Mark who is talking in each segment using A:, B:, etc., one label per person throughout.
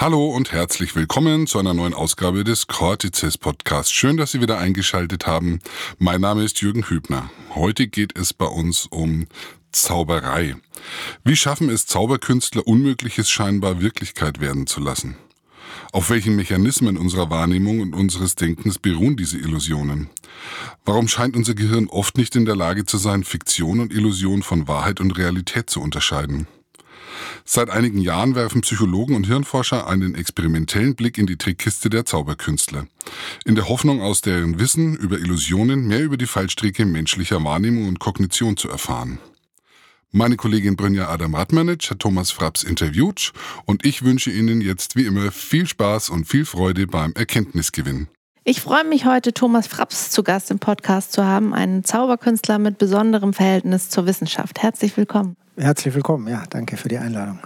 A: Hallo und herzlich willkommen zu einer neuen Ausgabe des Cortices Podcasts. Schön, dass Sie wieder eingeschaltet haben. Mein Name ist Jürgen Hübner. Heute geht es bei uns um Zauberei. Wie schaffen es Zauberkünstler, Unmögliches scheinbar Wirklichkeit werden zu lassen? Auf welchen Mechanismen unserer Wahrnehmung und unseres Denkens beruhen diese Illusionen? Warum scheint unser Gehirn oft nicht in der Lage zu sein, Fiktion und Illusion von Wahrheit und Realität zu unterscheiden? Seit einigen Jahren werfen Psychologen und Hirnforscher einen experimentellen Blick in die Trickkiste der Zauberkünstler. In der Hoffnung, aus deren Wissen über Illusionen mehr über die Fallstricke menschlicher Wahrnehmung und Kognition zu erfahren. Meine Kollegin Brynja Adam-Radmanitsch hat Thomas Fraps interviewt und ich wünsche Ihnen jetzt wie immer viel Spaß und viel Freude beim Erkenntnisgewinn.
B: Ich freue mich heute, Thomas Fraps zu Gast im Podcast zu haben, einen Zauberkünstler mit besonderem Verhältnis zur Wissenschaft. Herzlich willkommen.
C: Herzlich willkommen, ja, danke für die Einladung.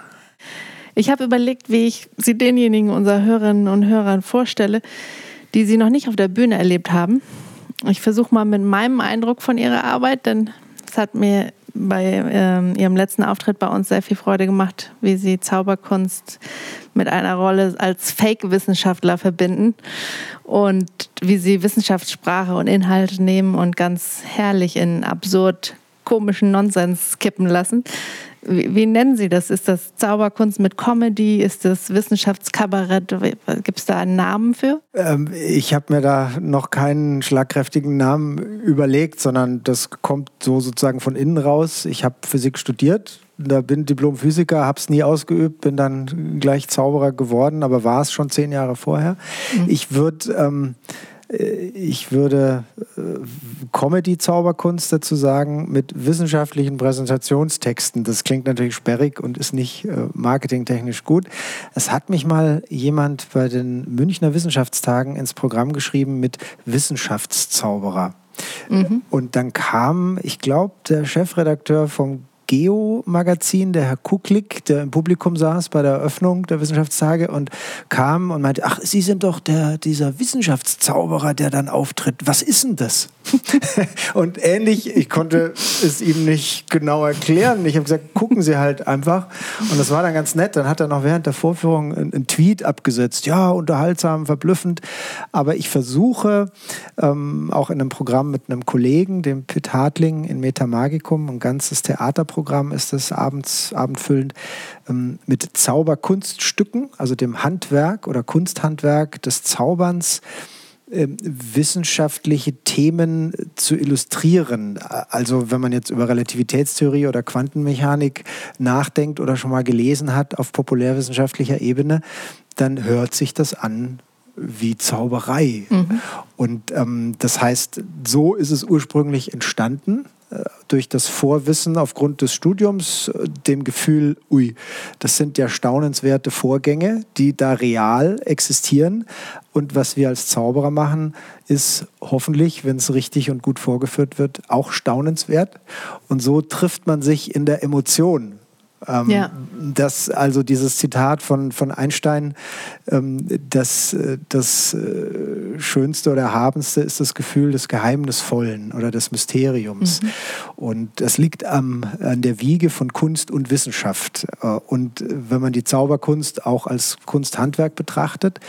B: Ich habe überlegt, wie ich Sie denjenigen unserer Hörerinnen und Hörern vorstelle, die Sie noch nicht auf der Bühne erlebt haben. Ich versuche mal mit meinem Eindruck von Ihrer Arbeit, denn es hat mir bei ähm, Ihrem letzten Auftritt bei uns sehr viel Freude gemacht, wie Sie Zauberkunst mit einer Rolle als Fake-Wissenschaftler verbinden und wie Sie Wissenschaftssprache und Inhalte nehmen und ganz herrlich in absurd komischen Nonsens kippen lassen. Wie, wie, nennen Sie das? Ist das Zauberkunst mit Comedy? Ist das Wissenschaftskabarett? Gibt es da einen Namen für?
C: Ähm, ich habe mir da noch keinen schlagkräftigen Namen überlegt, sondern das kommt so sozusagen von innen raus. Ich habe Physik studiert, da bin Diplom-Physiker, habe es nie ausgeübt, bin dann gleich Zauberer geworden, aber war es schon zehn Jahre vorher. Mhm. Ich würde ähm, äh, ich würde äh, Comedy-Zauberkunst dazu sagen mit wissenschaftlichen Präsentationstexten. Das klingt natürlich sperrig und ist nicht äh, marketingtechnisch gut. Es hat mich mal jemand bei den Münchner Wissenschaftstagen ins Programm geschrieben mit Wissenschaftszauberer. Mhm. Und dann kam, ich glaube, der Chefredakteur vom Geo-Magazin, der Herr Kuklik, der im Publikum saß bei der Eröffnung der Wissenschaftstage und kam und meinte, ach, Sie sind doch der, dieser Wissenschaftszauberer, der dann auftritt. Was ist denn das? und ähnlich, ich konnte es ihm nicht genau erklären. Ich habe gesagt, gucken Sie halt einfach. Und das war dann ganz nett. Dann hat er noch während der Vorführung einen, Tweet abgesetzt. Ja, unterhaltsam, verblüffend. Aber ich versuche ähm, auch in einem Programm mit einem Kollegen, dem Pitt Hartling in Metamagicum, ein ganzes Theaterprogramm ist das abends, abendfüllend, ähm, mit Zauberkunststücken, also dem Handwerk oder Kunsthandwerk des Zauberns, ähm, wissenschaftliche Themen zu illustrieren. Also wenn man jetzt über Relativitätstheorie oder Quantenmechanik nachdenkt oder schon mal gelesen hat auf populärwissenschaftlicher Ebene, dann hört sich das an wie Zauberei. Mhm. Und ähm, das heißt, so ist es ursprünglich entstanden durch das Vorwissen aufgrund des Studiums äh, dem Gefühl, ui, das sind ja staunenswerte Vorgänge, die da real existieren. Und was wir als Zauberer machen, ist hoffentlich, wenn es richtig und gut vorgeführt wird, auch staunenswert. Und so trifft man sich in der Emotion. Ähm, ja. Das, also dieses Zitat von, von Einstein, ähm, das, äh, das äh, Schönste oder Erhabenste ist das Gefühl des Geheimnisvollen oder des Mysteriums. Mhm. Und das liegt am, an der Wiege von Kunst und Wissenschaft. Äh, und wenn man die Zauberkunst auch als Kunsthandwerk betrachtet,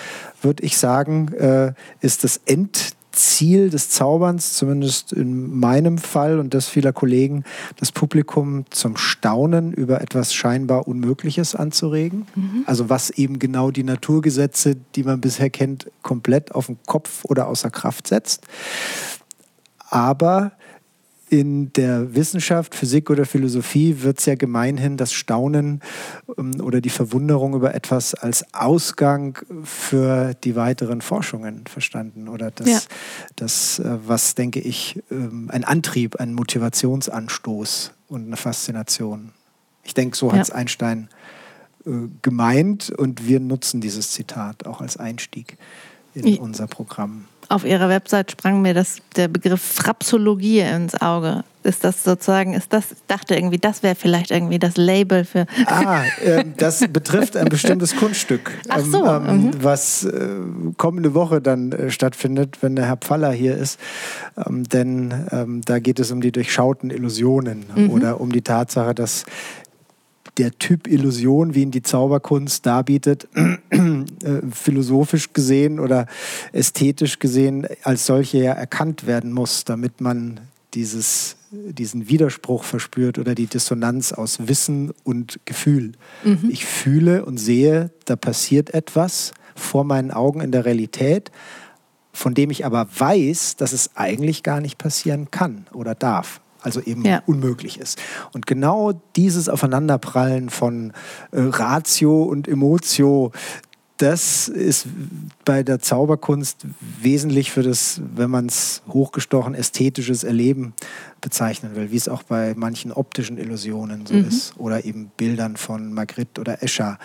C: würde ich sagen, äh, ist das End Ziel des Zauberns, zumindest in meinem Fall und das vieler Kollegen, das Publikum zum Staunen über etwas scheinbar Unmögliches anzuregen. Mhm. Also was eben genau die Naturgesetze, die man bisher kennt, komplett auf den Kopf oder außer Kraft setzt. Aber in der Wissenschaft, Physik oder Philosophie wird es ja gemeinhin das Staunen ähm, oder die Verwunderung über etwas als Ausgang für die weiteren Forschungen verstanden. Oder das, ja. das äh, was, denke ich, ähm, ein Antrieb, ein Motivationsanstoß und eine Faszination. Ich denke, so ja. hat es Einstein äh, gemeint und wir nutzen dieses Zitat auch als Einstieg in ja. unser Programm
B: auf Ihrer Website sprang mir das, der Begriff Frapsologie ins Auge. Ist das sozusagen, ist das, ich dachte irgendwie, das wäre vielleicht irgendwie das Label für.
C: Ah, äh, das betrifft ein bestimmtes Kunststück,
B: Ach so.
C: ähm, ähm, mhm. was äh, kommende Woche dann äh, stattfindet, wenn der Herr Pfaller hier ist. Ähm, denn ähm, da geht es um die durchschauten Illusionen mhm. oder um die Tatsache, dass der Typ Illusion, wie ihn die Zauberkunst darbietet, äh, philosophisch gesehen oder ästhetisch gesehen als solche ja erkannt werden muss, damit man dieses, diesen Widerspruch verspürt oder die Dissonanz aus Wissen und Gefühl. Mhm. Ich fühle und sehe, da passiert etwas vor meinen Augen in der Realität, von dem ich aber weiß, dass es eigentlich gar nicht passieren kann oder darf also eben ja. unmöglich ist. Und genau dieses Aufeinanderprallen von äh, Ratio und Emotio, das ist bei der Zauberkunst wesentlich für das, wenn man es hochgestochen ästhetisches Erleben bezeichnen will, wie es auch bei manchen optischen Illusionen so mhm. ist oder eben Bildern von Magritte oder Escher,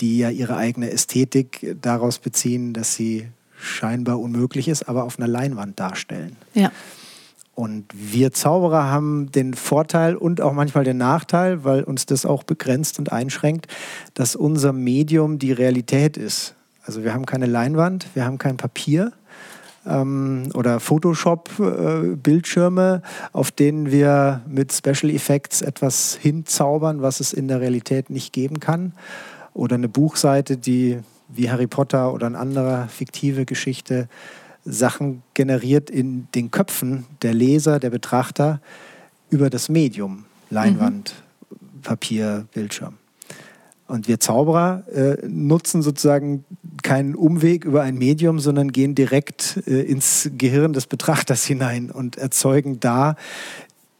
C: die ja ihre eigene Ästhetik daraus beziehen, dass sie scheinbar unmöglich ist, aber auf einer Leinwand darstellen.
B: Ja.
C: Und wir Zauberer haben den Vorteil und auch manchmal den Nachteil, weil uns das auch begrenzt und einschränkt, dass unser Medium die Realität ist. Also wir haben keine Leinwand, wir haben kein Papier ähm, oder Photoshop-Bildschirme, äh, auf denen wir mit Special Effects etwas hinzaubern, was es in der Realität nicht geben kann. Oder eine Buchseite, die wie Harry Potter oder eine andere fiktive Geschichte Sachen generiert in den Köpfen der Leser, der Betrachter über das Medium, Leinwand, mhm. Papier, Bildschirm. Und wir Zauberer äh, nutzen sozusagen keinen Umweg über ein Medium, sondern gehen direkt äh, ins Gehirn des Betrachters hinein und erzeugen da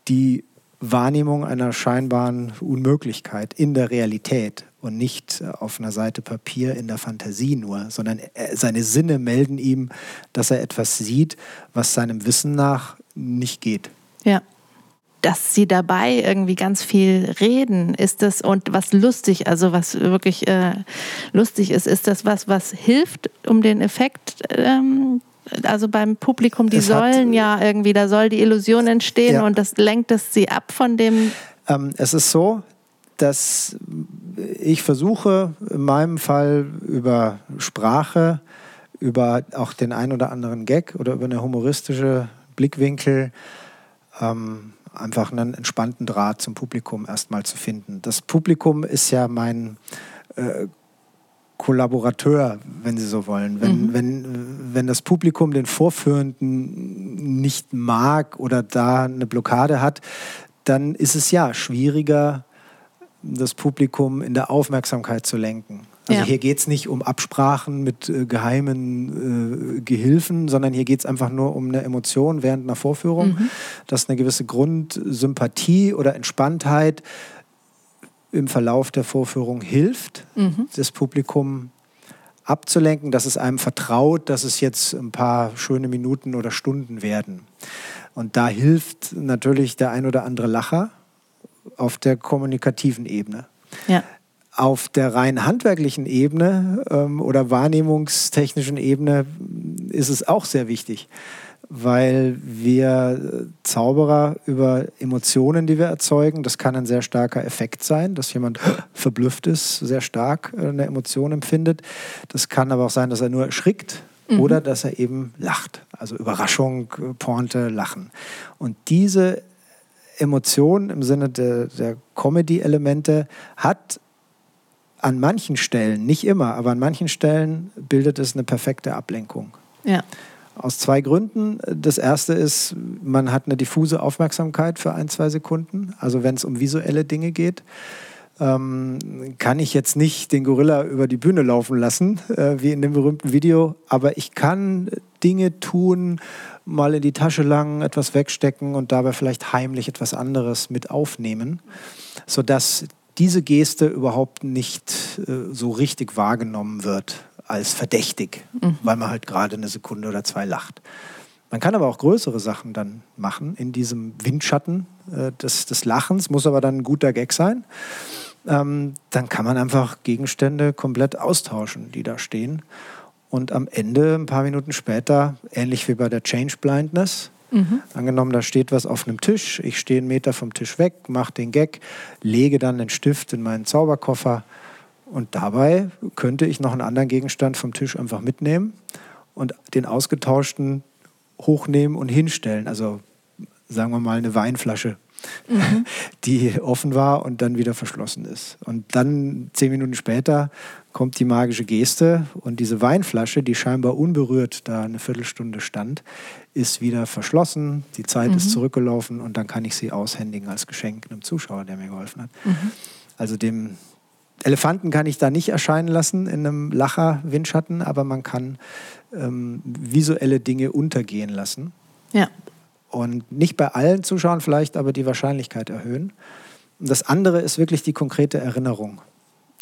C: die Wahrnehmung einer scheinbaren Unmöglichkeit in der Realität und nicht äh, auf einer Seite Papier in der Fantasie nur, sondern seine Sinne melden ihm, dass er etwas sieht, was seinem Wissen nach nicht geht.
B: Ja. Dass sie dabei irgendwie ganz viel reden, ist das und was lustig, also was wirklich äh, lustig ist, ist das was, was hilft, um den Effekt ähm, also beim Publikum, die es sollen ja irgendwie, da soll die Illusion entstehen ja. und das lenkt es sie ab von dem.
C: Ähm, es ist so, dass ich versuche in meinem Fall über Sprache, über auch den ein oder anderen Gag oder über eine humoristische Blickwinkel ähm, einfach einen entspannten Draht zum Publikum erstmal zu finden. Das Publikum ist ja mein äh, Kollaborateur, wenn Sie so wollen. Wenn, mhm. wenn, wenn das Publikum den Vorführenden nicht mag oder da eine Blockade hat, dann ist es ja schwieriger, das Publikum in der Aufmerksamkeit zu lenken. Also ja. hier geht es nicht um Absprachen mit äh, geheimen äh, Gehilfen, sondern hier geht es einfach nur um eine Emotion während einer Vorführung, mhm. dass eine gewisse Grundsympathie oder Entspanntheit im Verlauf der Vorführung hilft, mhm. das Publikum abzulenken, dass es einem vertraut, dass es jetzt ein paar schöne Minuten oder Stunden werden. Und da hilft natürlich der ein oder andere Lacher auf der kommunikativen Ebene.
B: Ja.
C: Auf der rein handwerklichen Ebene ähm, oder wahrnehmungstechnischen Ebene ist es auch sehr wichtig, weil wir Zauberer über Emotionen, die wir erzeugen, das kann ein sehr starker Effekt sein, dass jemand verblüfft ist, sehr stark eine Emotion empfindet. Das kann aber auch sein, dass er nur erschrickt mhm. oder dass er eben lacht. Also Überraschung, Pointe, Lachen. Und diese Emotion im Sinne der, der Comedy-Elemente hat an manchen Stellen, nicht immer, aber an manchen Stellen bildet es eine perfekte Ablenkung.
B: Ja.
C: Aus zwei Gründen. Das erste ist, man hat eine diffuse Aufmerksamkeit für ein, zwei Sekunden. Also wenn es um visuelle Dinge geht, ähm, kann ich jetzt nicht den Gorilla über die Bühne laufen lassen, äh, wie in dem berühmten Video, aber ich kann Dinge tun, mal in die Tasche langen, etwas wegstecken und dabei vielleicht heimlich etwas anderes mit aufnehmen, sodass diese Geste überhaupt nicht äh, so richtig wahrgenommen wird als verdächtig, mhm. weil man halt gerade eine Sekunde oder zwei lacht. Man kann aber auch größere Sachen dann machen in diesem Windschatten äh, des, des Lachens, muss aber dann ein guter Gag sein. Ähm, dann kann man einfach Gegenstände komplett austauschen, die da stehen und am Ende, ein paar Minuten später, ähnlich wie bei der Change Blindness, mhm. angenommen, da steht was auf einem Tisch, ich stehe einen Meter vom Tisch weg, mache den Gag, lege dann den Stift in meinen Zauberkoffer und dabei könnte ich noch einen anderen Gegenstand vom Tisch einfach mitnehmen und den ausgetauschten hochnehmen und hinstellen. Also sagen wir mal eine Weinflasche mhm. die offen war und dann wieder verschlossen ist. Und dann zehn Minuten später kommt die magische Geste und diese Weinflasche, die scheinbar unberührt da eine Viertelstunde stand, ist wieder verschlossen, die Zeit mhm. ist zurückgelaufen und dann kann ich sie aushändigen als Geschenk einem Zuschauer, der mir geholfen hat. Mhm. Also dem Elefanten kann ich da nicht erscheinen lassen in einem Lacher-Windschatten, aber man kann ähm, visuelle Dinge untergehen lassen.
B: Ja.
C: Und nicht bei allen Zuschauern vielleicht, aber die Wahrscheinlichkeit erhöhen. Und das andere ist wirklich die konkrete Erinnerung.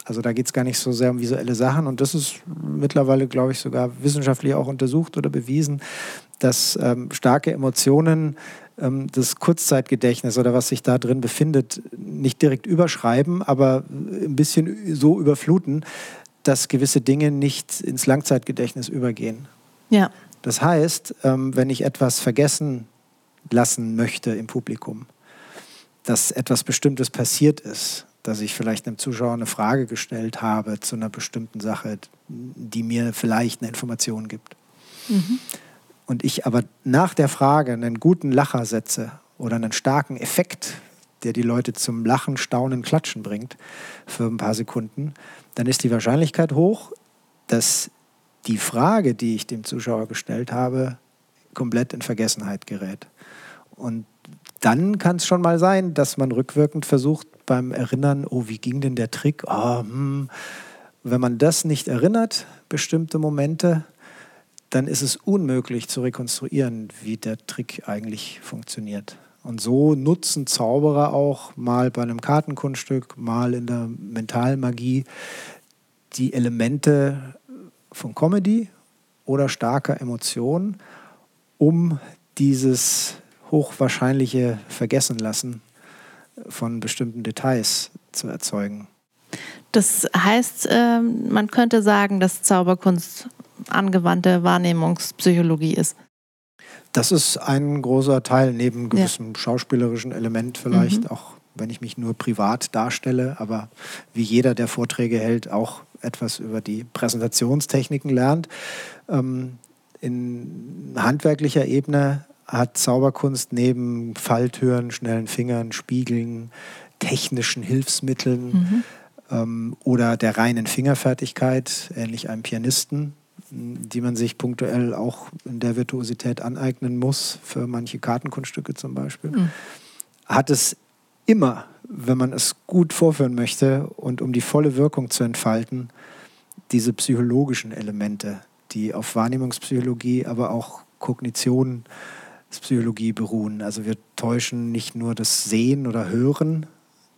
C: Also da geht es gar nicht so sehr um visuelle Sachen und das ist mittlerweile, glaube ich, sogar wissenschaftlich auch untersucht oder bewiesen, dass ähm, starke Emotionen ähm, das Kurzzeitgedächtnis oder was sich da drin befindet, nicht direkt überschreiben, aber ein bisschen so überfluten, dass gewisse Dinge nicht ins Langzeitgedächtnis übergehen.
B: Ja.
C: Das heißt, ähm, wenn ich etwas vergessen lassen möchte im Publikum, dass etwas Bestimmtes passiert ist, dass ich vielleicht einem Zuschauer eine Frage gestellt habe zu einer bestimmten Sache, die mir vielleicht eine Information gibt. Mhm. Und ich aber nach der Frage einen guten Lacher setze oder einen starken Effekt, der die Leute zum Lachen, Staunen, Klatschen bringt für ein paar Sekunden, dann ist die Wahrscheinlichkeit hoch, dass die Frage, die ich dem Zuschauer gestellt habe, komplett in Vergessenheit gerät. Und dann kann es schon mal sein, dass man rückwirkend versucht, beim Erinnern, oh, wie ging denn der Trick? Oh, hm. Wenn man das nicht erinnert, bestimmte Momente, dann ist es unmöglich zu rekonstruieren, wie der Trick eigentlich funktioniert. Und so nutzen Zauberer auch mal bei einem Kartenkunststück, mal in der Mentalmagie die Elemente von Comedy oder starker Emotion, um dieses hochwahrscheinliche Vergessenlassen von bestimmten Details zu erzeugen.
B: Das heißt, ähm, man könnte sagen, dass Zauberkunst angewandte Wahrnehmungspsychologie ist.
C: Das ist ein großer Teil, neben gewissem ja. schauspielerischen Element vielleicht, mhm. auch wenn ich mich nur privat darstelle, aber wie jeder, der Vorträge hält, auch etwas über die Präsentationstechniken lernt. Ähm, in handwerklicher Ebene hat Zauberkunst neben Falltüren, schnellen Fingern, Spiegeln, technischen Hilfsmitteln mhm. ähm, oder der reinen Fingerfertigkeit, ähnlich einem Pianisten, die man sich punktuell auch in der Virtuosität aneignen muss, für manche Kartenkunststücke zum Beispiel, mhm. hat es immer, wenn man es gut vorführen möchte und um die volle Wirkung zu entfalten, diese psychologischen Elemente, die auf Wahrnehmungspsychologie, aber auch Kognitionspsychologie beruhen. Also wir täuschen nicht nur das Sehen oder Hören,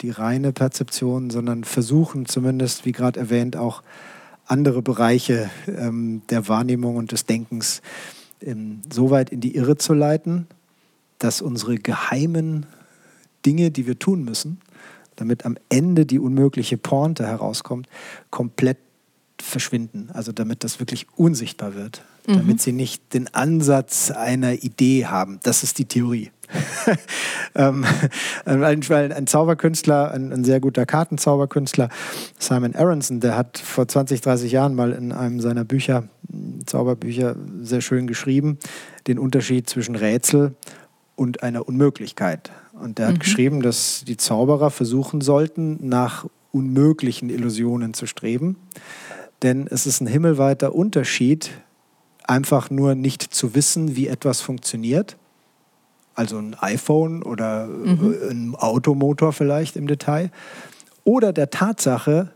C: die reine Perzeption, sondern versuchen zumindest, wie gerade erwähnt, auch andere Bereiche ähm, der Wahrnehmung und des Denkens ähm, so weit in die Irre zu leiten, dass unsere geheimen Dinge, die wir tun müssen, damit am Ende die unmögliche Pointe herauskommt, komplett verschwinden. Also damit das wirklich unsichtbar wird, mhm. damit sie nicht den Ansatz einer Idee haben. Das ist die Theorie. ähm, weil ein Zauberkünstler, ein, ein, sehr guter Kartenzauberkünstler, Simon Aronson, der hat vor 20, 30 Jahren mal in einem seiner Bücher, Zauberbücher, sehr schön geschrieben, den Unterschied zwischen Rätsel und einer Unmöglichkeit. Und der hat mhm. geschrieben, dass die Zauberer versuchen sollten, nach unmöglichen Illusionen zu streben. Denn es ist ein himmelweiter Unterschied, einfach nur nicht zu wissen, wie etwas funktioniert also ein iPhone oder mhm. ein Automotor vielleicht im Detail, oder der Tatsache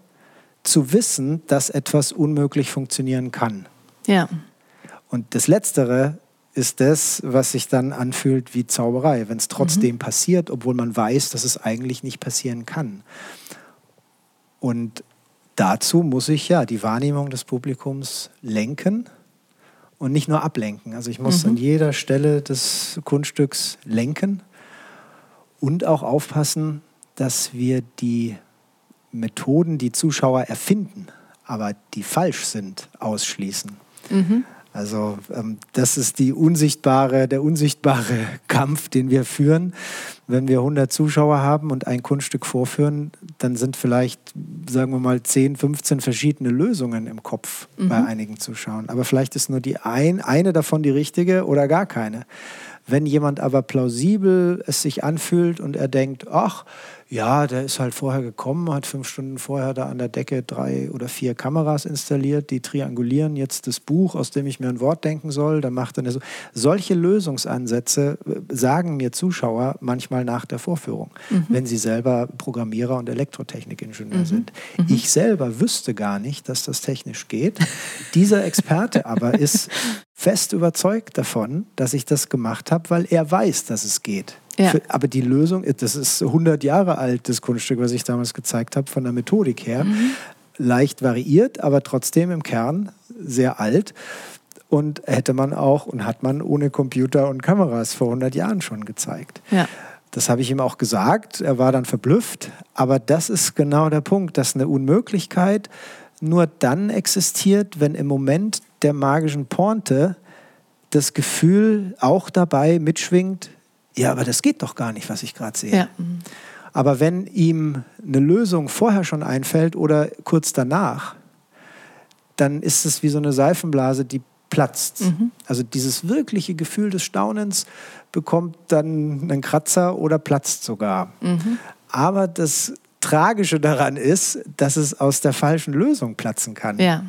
C: zu wissen, dass etwas unmöglich funktionieren kann.
B: Ja.
C: Und das Letztere ist das, was sich dann anfühlt wie Zauberei, wenn es trotzdem mhm. passiert, obwohl man weiß, dass es eigentlich nicht passieren kann. Und dazu muss ich ja die Wahrnehmung des Publikums lenken und nicht nur ablenken. Also ich muss mhm. an jeder Stelle des Kunststücks lenken und auch aufpassen, dass wir die Methoden, die Zuschauer erfinden, aber die falsch sind, ausschließen. Mhm. Also ähm, das ist die unsichtbare, der unsichtbare Kampf, den wir führen. Wenn wir 100 Zuschauer haben und ein Kunststück vorführen, dann sind vielleicht, sagen wir mal, 10, 15 verschiedene Lösungen im Kopf mhm. bei einigen Zuschauern. Aber vielleicht ist nur die ein, eine davon die richtige oder gar keine. Wenn jemand aber plausibel es sich anfühlt und er denkt, ach, ja, der ist halt vorher gekommen, hat fünf Stunden vorher da an der Decke drei oder vier Kameras installiert, die triangulieren jetzt das Buch, aus dem ich mir ein Wort denken soll. Dann macht er eine so. Solche Lösungsansätze äh, sagen mir Zuschauer manchmal nach der Vorführung, mhm. wenn sie selber Programmierer und Elektrotechnikingenieur mhm. sind. Mhm. Ich selber wüsste gar nicht, dass das technisch geht. Dieser Experte aber ist fest überzeugt davon, dass ich das gemacht habe, weil er weiß, dass es geht. Ja. Für, aber die Lösung, das ist 100 Jahre alt, das Kunststück, was ich damals gezeigt habe, von der Methodik her. Mhm. Leicht variiert, aber trotzdem im Kern sehr alt. Und hätte man auch und hat man ohne Computer und Kameras vor 100 Jahren schon gezeigt. Ja. Das habe ich ihm auch gesagt. Er war dann verblüfft. Aber das ist genau der Punkt, dass eine Unmöglichkeit nur dann existiert, wenn im Moment der magischen Pointe das Gefühl auch dabei mitschwingt, ja, aber das geht doch gar nicht, was ich gerade sehe. Ja. Aber wenn ihm eine Lösung vorher schon einfällt oder kurz danach, dann ist es wie so eine Seifenblase, die platzt. Mhm. Also dieses wirkliche Gefühl des Staunens bekommt dann einen Kratzer oder platzt sogar. Mhm. Aber das Tragische daran ist, dass es aus der falschen Lösung platzen kann.
B: Ja.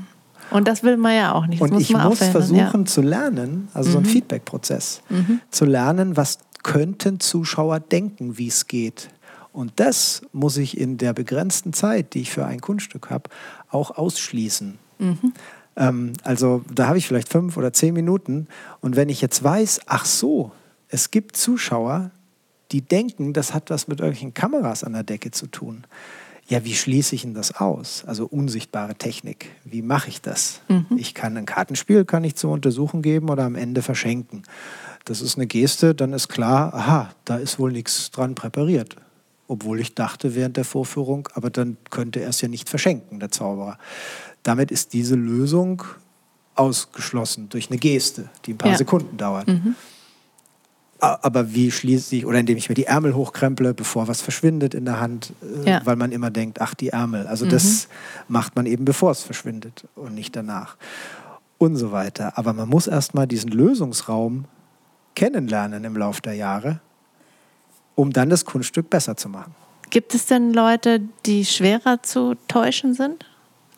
B: Und das will man ja auch nicht.
C: Das und ich muss versuchen ja. zu lernen, also mhm. so ein mhm. Feedback-Prozess, mhm. zu lernen, was könnten Zuschauer denken, wie es geht. Und das muss ich in der begrenzten Zeit, die ich für ein Kunststück habe, auch ausschließen. Mhm. Ähm, also da habe ich vielleicht fünf oder zehn Minuten. Und wenn ich jetzt weiß, ach so, es gibt Zuschauer, die denken, das hat was mit irgendwelchen Kameras an der Decke zu tun. Ja, wie schließe ich denn das aus? Also unsichtbare Technik. Wie mache ich das? Mhm. Ich kann ein Kartenspiel, kann ich zur Untersuchung geben oder am Ende verschenken das ist eine Geste, dann ist klar, aha, da ist wohl nichts dran präpariert. Obwohl ich dachte während der Vorführung, aber dann könnte er es ja nicht verschenken, der Zauberer. Damit ist diese Lösung ausgeschlossen durch eine Geste, die ein paar ja. Sekunden dauert. Mhm. Aber wie schließe ich, oder indem ich mir die Ärmel hochkremple, bevor was verschwindet in der Hand, äh, ja. weil man immer denkt, ach, die Ärmel. Also mhm. das macht man eben, bevor es verschwindet und nicht danach. Und so weiter. Aber man muss erstmal diesen Lösungsraum kennenlernen im Laufe der Jahre, um dann das Kunststück besser zu machen.
B: Gibt es denn Leute, die schwerer zu täuschen sind?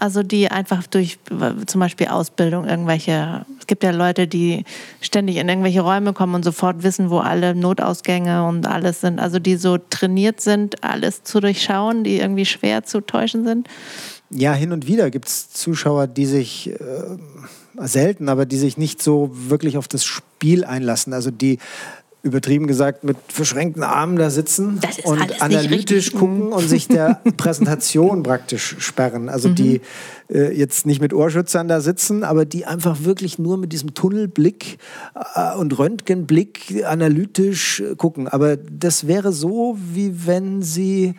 B: Also die einfach durch zum Beispiel Ausbildung irgendwelche, es gibt ja Leute, die ständig in irgendwelche Räume kommen und sofort wissen, wo alle Notausgänge und alles sind. Also die so trainiert sind, alles zu durchschauen, die irgendwie schwer zu täuschen sind.
C: Ja, hin und wieder gibt es Zuschauer, die sich äh, selten, aber die sich nicht so wirklich auf das Spiel einlassen. Also die übertrieben gesagt mit verschränkten Armen da sitzen und analytisch gucken und sich der Präsentation praktisch sperren. Also mhm. die äh, jetzt nicht mit Ohrschützern da sitzen, aber die einfach wirklich nur mit diesem Tunnelblick äh, und Röntgenblick analytisch gucken. Aber das wäre so, wie wenn sie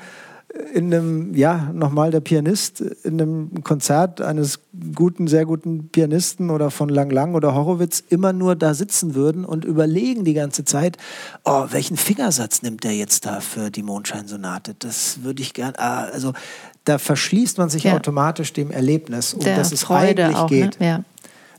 C: in einem, ja, nochmal der Pianist, in einem Konzert eines guten, sehr guten Pianisten oder von Lang Lang oder Horowitz immer nur da sitzen würden und überlegen die ganze Zeit, oh, welchen Fingersatz nimmt der jetzt da für die Mondscheinsonate? Das würde ich gern, ah, also da verschließt man sich ja. automatisch dem Erlebnis, um das es Freude eigentlich auch, ne? geht. Ne? Ja.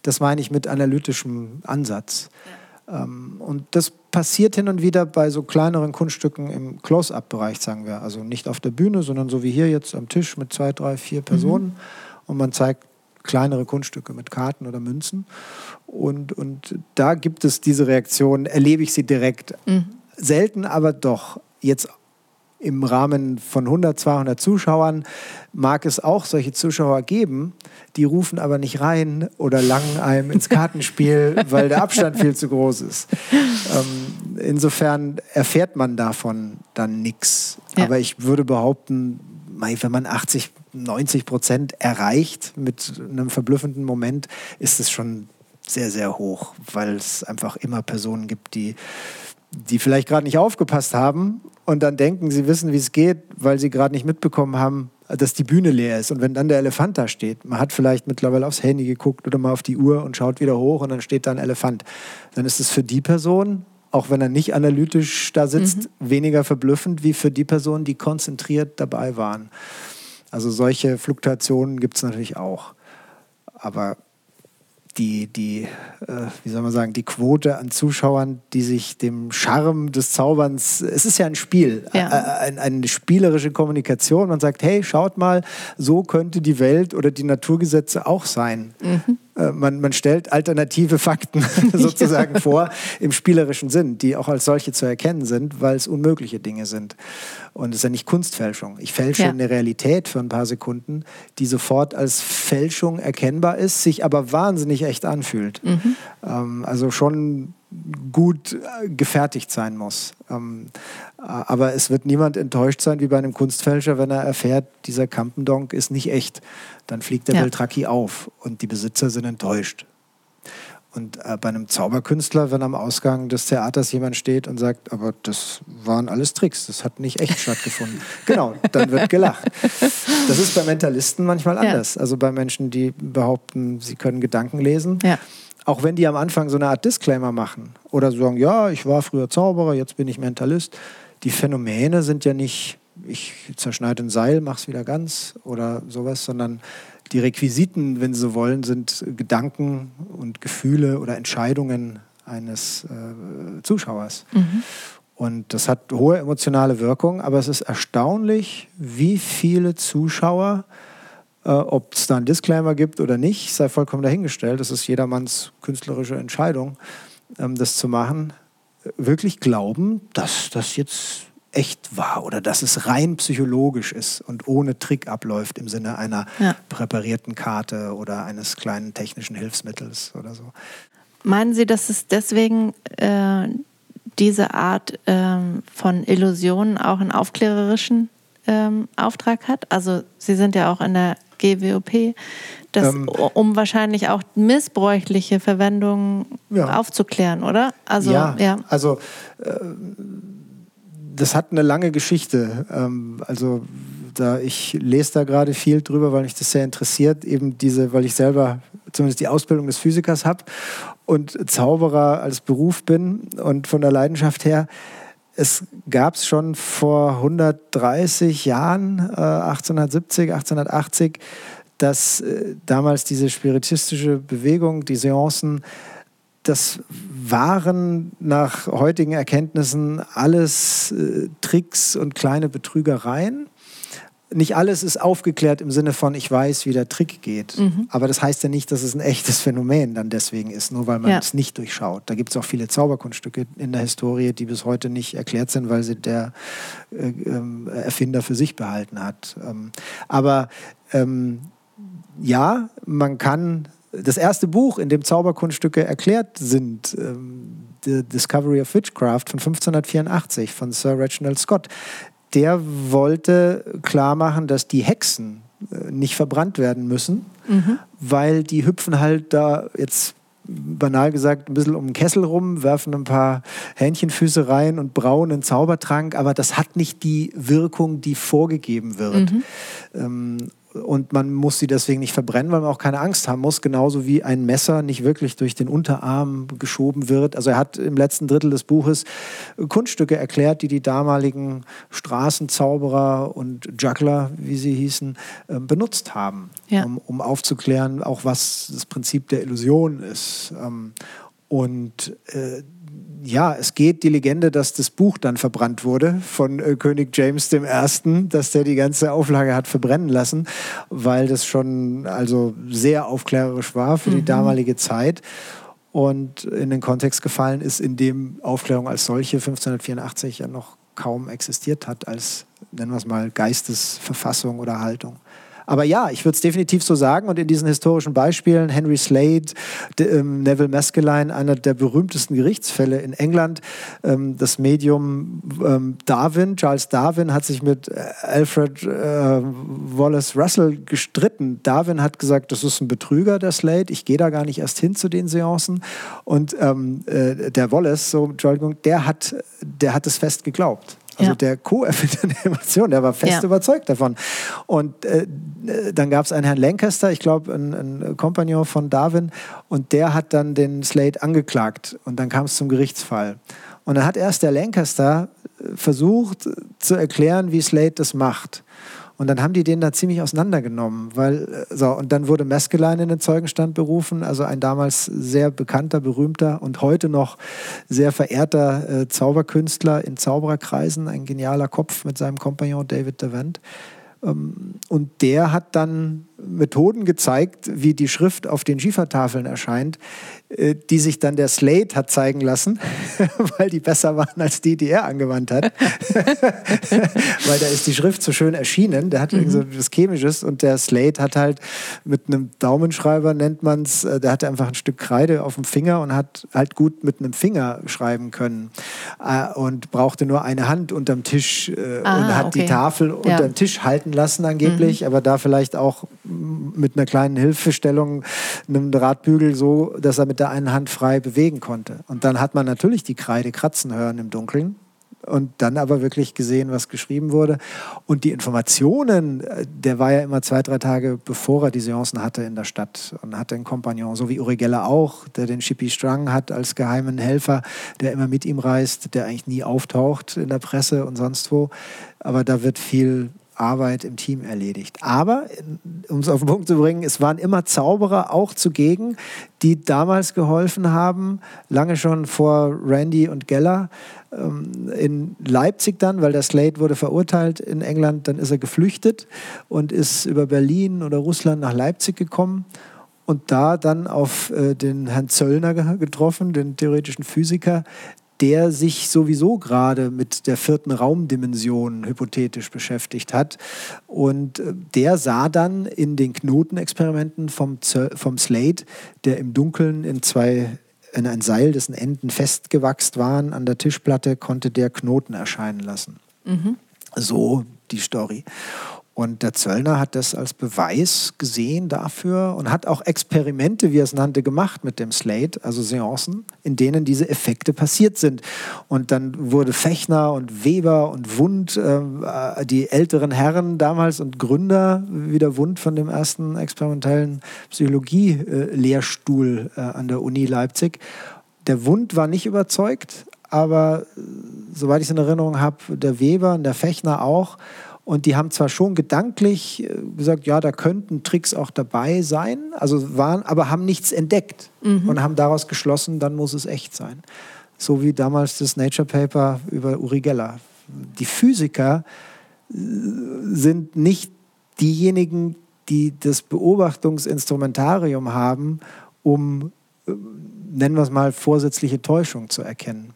C: Das meine ich mit analytischem Ansatz. Ja. Ähm, und das passiert hin und wieder bei so kleineren Kunststücken im Close-up-Bereich, sagen wir. Also nicht auf der Bühne, sondern so wie hier jetzt am Tisch mit zwei, drei, vier mhm. Personen. Mhm. Und man zeigt kleinere Kunststücke mit Karten oder Münzen. Und, und da gibt es diese Reaktion, erlebe ich sie direkt. Mhm. Selten, aber doch. Jetzt im Rahmen von 100, 200 Zuschauern mag es auch solche Zuschauer geben, die rufen aber nicht rein oder langen einem ins Kartenspiel, weil der Abstand viel zu groß ist. Ähm, insofern erfährt man davon dann nichts. Ja. Aber ich würde behaupten, wenn man 80, 90 Prozent erreicht mit einem verblüffenden Moment, ist es schon sehr, sehr hoch, weil es einfach immer Personen gibt, die die vielleicht gerade nicht aufgepasst haben und dann denken, sie wissen, wie es geht, weil sie gerade nicht mitbekommen haben, dass die Bühne leer ist. Und wenn dann der Elefant da steht, man hat vielleicht mittlerweile aufs Handy geguckt oder mal auf die Uhr und schaut wieder hoch und dann steht da ein Elefant, dann ist es für die Person, auch wenn er nicht analytisch da sitzt, mhm. weniger verblüffend wie für die Personen, die konzentriert dabei waren. Also solche Fluktuationen gibt es natürlich auch. Aber die, die äh, wie soll man sagen, die Quote an Zuschauern, die sich dem Charme des Zauberns, es ist ja ein Spiel, ja. Äh, ein, eine spielerische Kommunikation. Man sagt, hey, schaut mal, so könnte die Welt oder die Naturgesetze auch sein. Mhm. Äh, man, man, stellt alternative Fakten sozusagen vor im spielerischen Sinn, die auch als solche zu erkennen sind, weil es unmögliche Dinge sind. Und es ist ja nicht Kunstfälschung. Ich fälsche ja. eine Realität für ein paar Sekunden, die sofort als Fälschung erkennbar ist, sich aber wahnsinnig echt anfühlt. Mhm. Ähm, also schon gut äh, gefertigt sein muss. Ähm, aber es wird niemand enttäuscht sein wie bei einem Kunstfälscher, wenn er erfährt, dieser Campendonk ist nicht echt. Dann fliegt der ja. Beltraki auf und die Besitzer sind enttäuscht. Und äh, bei einem Zauberkünstler, wenn am Ausgang des Theaters jemand steht und sagt, aber das waren alles Tricks, das hat nicht echt stattgefunden. Genau, dann wird gelacht. Das ist bei Mentalisten manchmal anders. Ja. Also bei Menschen, die behaupten, sie können Gedanken lesen. Ja auch wenn die am Anfang so eine Art Disclaimer machen oder sagen, ja, ich war früher Zauberer, jetzt bin ich Mentalist, die Phänomene sind ja nicht, ich zerschneide ein Seil, mach's wieder ganz oder sowas, sondern die Requisiten, wenn Sie so wollen, sind Gedanken und Gefühle oder Entscheidungen eines äh, Zuschauers. Mhm. Und das hat hohe emotionale Wirkung, aber es ist erstaunlich, wie viele Zuschauer äh, Ob es da einen Disclaimer gibt oder nicht, sei vollkommen dahingestellt. Das ist jedermanns künstlerische Entscheidung, ähm, das zu machen. Wirklich glauben, dass das jetzt echt war oder dass es rein psychologisch ist und ohne Trick abläuft im Sinne einer ja. präparierten Karte oder eines kleinen technischen Hilfsmittels oder so.
B: Meinen Sie, dass es deswegen äh, diese Art äh, von Illusionen auch einen aufklärerischen ähm, Auftrag hat? Also Sie sind ja auch in der GWOP, das, ähm, um wahrscheinlich auch missbräuchliche Verwendung ja. aufzuklären, oder?
C: Also, ja, ja. also äh, das hat eine lange Geschichte. Ähm, also da ich lese da gerade viel drüber, weil mich das sehr interessiert, eben diese, weil ich selber zumindest die Ausbildung des Physikers habe und Zauberer als Beruf bin und von der Leidenschaft her es gab es schon vor 130 Jahren, äh, 1870, 1880, dass äh, damals diese spiritistische Bewegung, die Seancen, das waren nach heutigen Erkenntnissen alles äh, Tricks und kleine Betrügereien nicht alles ist aufgeklärt im Sinne von, ich weiß, wie der Trick geht. Mhm. Aber das heißt ja nicht, dass es ein echtes Phänomen dann deswegen ist, nur weil man ja. es nicht durchschaut. Da gibt es auch viele Zauberkunststücke in der Historie, die bis heute nicht erklärt sind, weil sie der äh, äh, Erfinder für sich behalten hat. Ähm, aber ähm, ja, man kann das erste Buch, in dem Zauberkunststücke erklärt sind, ähm, The Discovery of Witchcraft von 1584 von Sir Reginald Scott, der wollte klar machen, dass die Hexen äh, nicht verbrannt werden müssen, mhm. weil die hüpfen halt da jetzt banal gesagt ein bisschen um den Kessel rum, werfen ein paar Hähnchenfüße rein und brauen einen Zaubertrank, aber das hat nicht die Wirkung, die vorgegeben wird. Mhm. Ähm, und man muss sie deswegen nicht verbrennen, weil man auch keine Angst haben muss, genauso wie ein Messer nicht wirklich durch den Unterarm geschoben wird. Also er hat im letzten Drittel des Buches Kunststücke erklärt, die die damaligen Straßenzauberer und Juggler, wie sie hießen, ähm, benutzt haben, ja. um, um, aufzuklären, auch was das Prinzip der Illusion ist. Und äh, ja, es geht die Legende, dass das Buch dann verbrannt wurde von äh, König James I., dass der die ganze Auflage hat verbrennen lassen, weil das schon also sehr aufklärerisch war für mhm. die damalige Zeit und in den Kontext gefallen ist, in dem Aufklärung als solche 1584 ja noch kaum existiert hat als, nennen wir es mal, Geistesverfassung oder Haltung. Aber ja, ich würde es definitiv so sagen. Und in diesen historischen Beispielen, Henry Slade, de, ähm, Neville Maskelyne, einer der berühmtesten Gerichtsfälle in England, ähm, das Medium ähm, Darwin, Charles Darwin, hat sich mit äh, Alfred äh, Wallace Russell gestritten. Darwin hat gesagt, das ist ein Betrüger, der Slade. Ich gehe da gar nicht erst hin zu den Seancen. Und ähm, äh, der Wallace, so, Entschuldigung, der hat, der hat es fest geglaubt. Also ja. der Co-Erfinder der Emotion, der war fest ja. überzeugt davon. Und äh, dann gab es einen Herrn Lancaster, ich glaube, ein, ein Kompagnon von Darwin, und der hat dann den Slade angeklagt. Und dann kam es zum Gerichtsfall. Und dann hat erst der Lancaster äh, versucht zu erklären, wie Slade das macht. Und dann haben die den da ziemlich auseinandergenommen, weil, äh, so, und dann wurde Meskeline in den Zeugenstand berufen, also ein damals sehr bekannter, berühmter und heute noch sehr verehrter äh, Zauberkünstler in Zaubererkreisen, ein genialer Kopf mit seinem Kompagnon David Devant. Ähm, und der hat dann Methoden gezeigt, wie die Schrift auf den Schiefertafeln erscheint, die sich dann der Slate hat zeigen lassen, weil die besser waren als die, die er angewandt hat. weil da ist die Schrift so schön erschienen. Der hat mhm. so was Chemisches und der Slate hat halt mit einem Daumenschreiber, nennt man es, äh, der hatte einfach ein Stück Kreide auf dem Finger und hat halt gut mit einem Finger schreiben können äh, und brauchte nur eine Hand unterm Tisch ah, und hat okay. die Tafel ja. unterm Tisch halten lassen angeblich, mhm. aber da vielleicht auch mit einer kleinen Hilfestellung, einem Drahtbügel so, dass er mit der einen Hand frei bewegen konnte. Und dann hat man natürlich die Kreide kratzen hören im Dunkeln und dann aber wirklich gesehen, was geschrieben wurde. Und die Informationen, äh, der war ja immer zwei, drei Tage bevor er die Seancen hatte in der Stadt und hatte einen Kompagnon, so wie Uri Geller auch, der den Chippy Strang hat als geheimen Helfer, der immer mit ihm reist, der eigentlich nie auftaucht in der Presse und sonst wo. Aber da wird viel Arbeit im Team erledigt. Aber, um es auf den Punkt zu bringen, es waren immer Zauberer auch zugegen, die damals geholfen haben, lange schon vor Randy und Geller. Ähm, in Leipzig dann, weil der Slade wurde verurteilt in England, dann ist er geflüchtet und ist über Berlin oder Russland nach Leipzig gekommen und da dann auf äh, den Herrn Zöllner getroffen, den theoretischen Physiker, der sich sowieso gerade mit der vierten Raumdimension hypothetisch beschäftigt hat. Und äh, der sah dann in den Knotenexperimenten vom, vom Slate, der im Dunkeln in zwei in ein Seil, dessen Enden festgewachst waren, an der Tischplatte, konnte der Knoten erscheinen lassen. Mhm. So die Story. Und der Zöllner hat das als Beweis gesehen dafür und hat auch Experimente, wie er es nannte, gemacht mit dem Slate, also Seancen, in denen diese Effekte passiert sind. Und dann wurde Fechner und Weber und Wund, äh, die älteren Herren damals und Gründer, wie der Wund von dem ersten experimentellen Psychologie-Lehrstuhl äh, an der Uni Leipzig. Der Wund war nicht überzeugt, aber äh, soweit ich es in Erinnerung habe, der Weber und der Fechner auch. Und die haben zwar schon gedanklich äh, gesagt, ja, da könnten Tricks auch dabei sein, also waren, aber haben nichts entdeckt mhm. und haben daraus geschlossen, dann muss es echt sein. So wie damals das Nature Paper über Uri Geller. Die Physiker äh, sind nicht diejenigen, die das Beobachtungsinstrumentarium haben, um, äh, nennen wir es mal, vorsätzliche Täuschung zu erkennen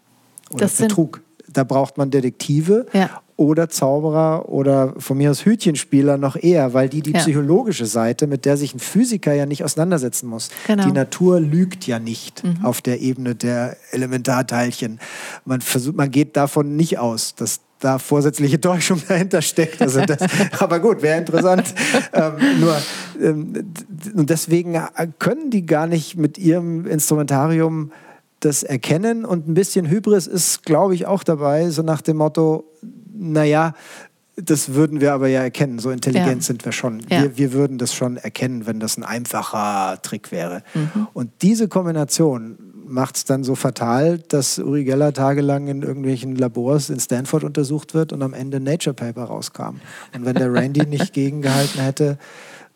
C: oder das Betrug. Da braucht man Detektive ja oder Zauberer oder von mir aus Hütchenspieler noch eher, weil die die ja. psychologische Seite, mit der sich ein Physiker ja nicht auseinandersetzen muss. Genau. Die Natur lügt ja nicht mhm. auf der Ebene der Elementarteilchen. Man, versucht, man geht davon nicht aus, dass da vorsätzliche Täuschung dahinter steckt. Also das, aber gut, wäre interessant. ähm, nur ähm, und deswegen können die gar nicht mit ihrem Instrumentarium das erkennen und ein bisschen Hybris ist, glaube ich, auch dabei, so nach dem Motto, naja, das würden wir aber ja erkennen. So intelligent ja. sind wir schon. Ja. Wir, wir, würden das schon erkennen, wenn das ein einfacher Trick wäre. Mhm. Und diese Kombination macht es dann so fatal, dass Uri Geller tagelang in irgendwelchen Labors in Stanford untersucht wird und am Ende Nature Paper rauskam. Und wenn der Randy nicht gegengehalten hätte,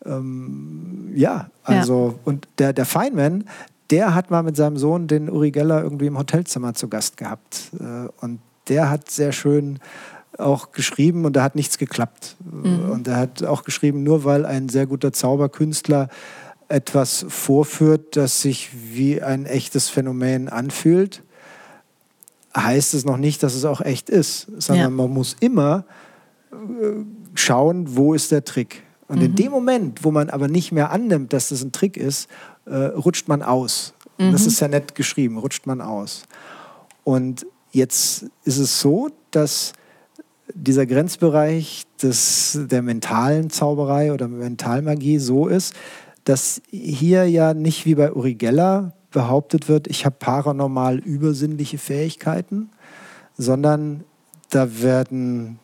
C: ähm, ja, also, ja. und der, der Feynman, der hat mal mit seinem Sohn den Uri Geller irgendwie im Hotelzimmer zu Gast gehabt. Äh, und der hat sehr schön auch geschrieben und da hat nichts geklappt. Mhm. Und er hat auch geschrieben, nur weil ein sehr guter Zauberkünstler etwas vorführt, das sich wie ein echtes Phänomen anfühlt, heißt es noch nicht, dass es auch echt ist, sondern ja. man muss immer äh, schauen, wo ist der Trick. Und mhm. in dem Moment, wo man aber nicht mehr annimmt, dass das ein Trick ist, äh, rutscht man aus. Mhm. Das ist ja nett geschrieben, rutscht man aus. Und jetzt ist es so, dass dieser Grenzbereich des, der mentalen Zauberei oder Mentalmagie so ist, dass hier ja nicht wie bei Uri Geller behauptet wird, ich habe paranormal übersinnliche Fähigkeiten, sondern da werden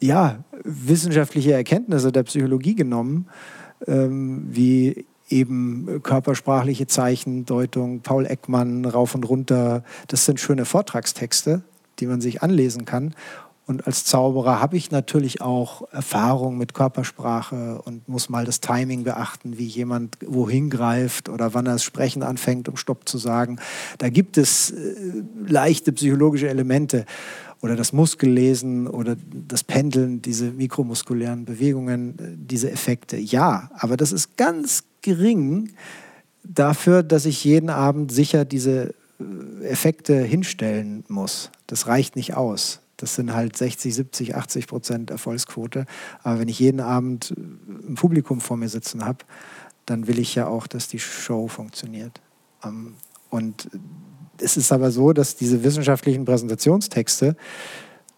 C: ja wissenschaftliche Erkenntnisse der Psychologie genommen, ähm, wie eben körpersprachliche Zeichendeutung, Paul Ekmann rauf und runter. Das sind schöne Vortragstexte, die man sich anlesen kann Und als Zauberer habe ich natürlich auch Erfahrung mit Körpersprache und muss mal das Timing beachten, wie jemand wohin greift oder wann er das Sprechen anfängt, um Stopp zu sagen. Da gibt es äh, leichte psychologische Elemente oder das Muskellesen oder das Pendeln, diese mikromuskulären Bewegungen, äh, diese Effekte. Ja, aber das ist ganz gering dafür, dass ich jeden Abend sicher diese äh, Effekte hinstellen muss. Das reicht nicht aus. Das sind halt 60, 70, 80 Prozent Erfolgsquote. Aber wenn ich jeden Abend ein Publikum vor mir sitzen habe, dann will ich ja auch, dass die Show funktioniert. Ähm, und es ist aber so, dass diese wissenschaftlichen Präsentationstexte,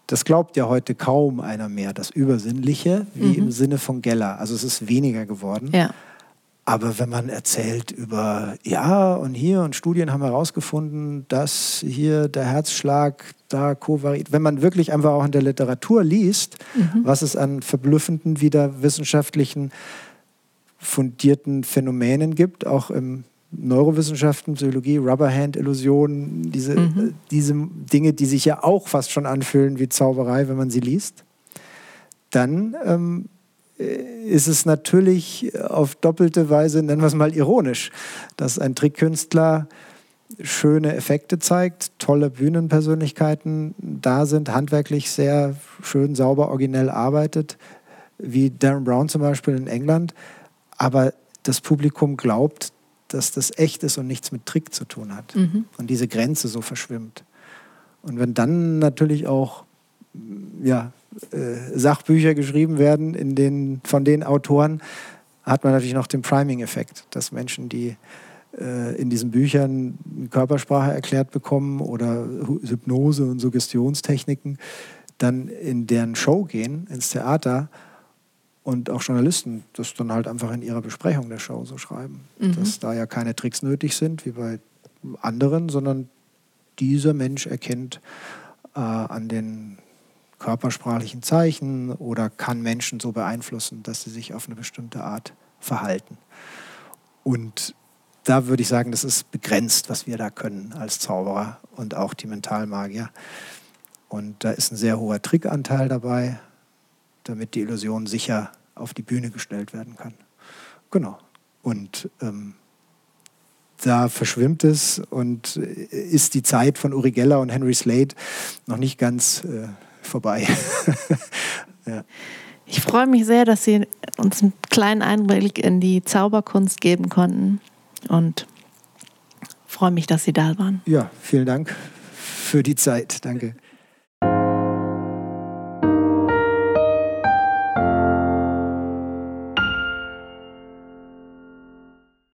C: das glaubt ja heute kaum einer mehr, das Übersinnliche, wie mhm. im Sinne von Geller. Also es ist weniger geworden.
B: Ja.
C: Aber wenn man erzählt über, ja, und hier und Studien haben herausgefunden, dass hier der Herzschlag da kovariiert, wenn man wirklich einfach auch in der Literatur liest, mhm. was es an verblüffenden, wieder wissenschaftlichen, fundierten Phänomenen gibt, auch im Neurowissenschaften, Psychologie, Rubberhand-Illusionen, diese, mhm. diese Dinge, die sich ja auch fast schon anfühlen wie Zauberei, wenn man sie liest, dann ähm, äh, ist es natürlich auf doppelte Weise, nennen wir es mal ironisch, dass ein Trickkünstler schöne Effekte zeigt, tolle Bühnenpersönlichkeiten da sind, handwerklich sehr schön, sauber, originell arbeitet, wie Darren Brown zum Beispiel in England, aber das Publikum glaubt, dass das echt ist und nichts mit Trick zu tun hat mhm. und diese Grenze so verschwimmt. Und wenn dann natürlich auch ja, äh, Sachbücher geschrieben werden in den, von den Autoren, hat man natürlich noch den Priming-Effekt, dass Menschen, die äh, in diesen Büchern Körpersprache erklärt bekommen oder Hypnose und Suggestionstechniken, dann in deren Show gehen, ins Theater und auch Journalisten das dann halt einfach in ihrer Besprechung der Show so schreiben. Mhm. Dass da ja keine Tricks nötig sind, wie bei anderen, sondern dieser Mensch erkennt äh, an den körpersprachlichen Zeichen oder kann Menschen so beeinflussen, dass sie sich auf eine bestimmte Art verhalten. Und da würde ich sagen, das ist begrenzt, was wir da können als Zauberer und auch die Mentalmagier. Und da ist ein sehr hoher Trickanteil dabei, damit die Illusion sicher auf die Bühne gestellt werden kann. Genau. Und ähm, da verschwimmt es und ist die Zeit von Uri Geller und Henry Slade noch nicht ganz äh, vorbei.
B: ja. Ich freue mich sehr, dass Sie uns einen kleinen Einblick in die Zauberkunst geben konnten und freue mich, dass Sie da waren.
C: Ja, vielen Dank für die Zeit. Danke.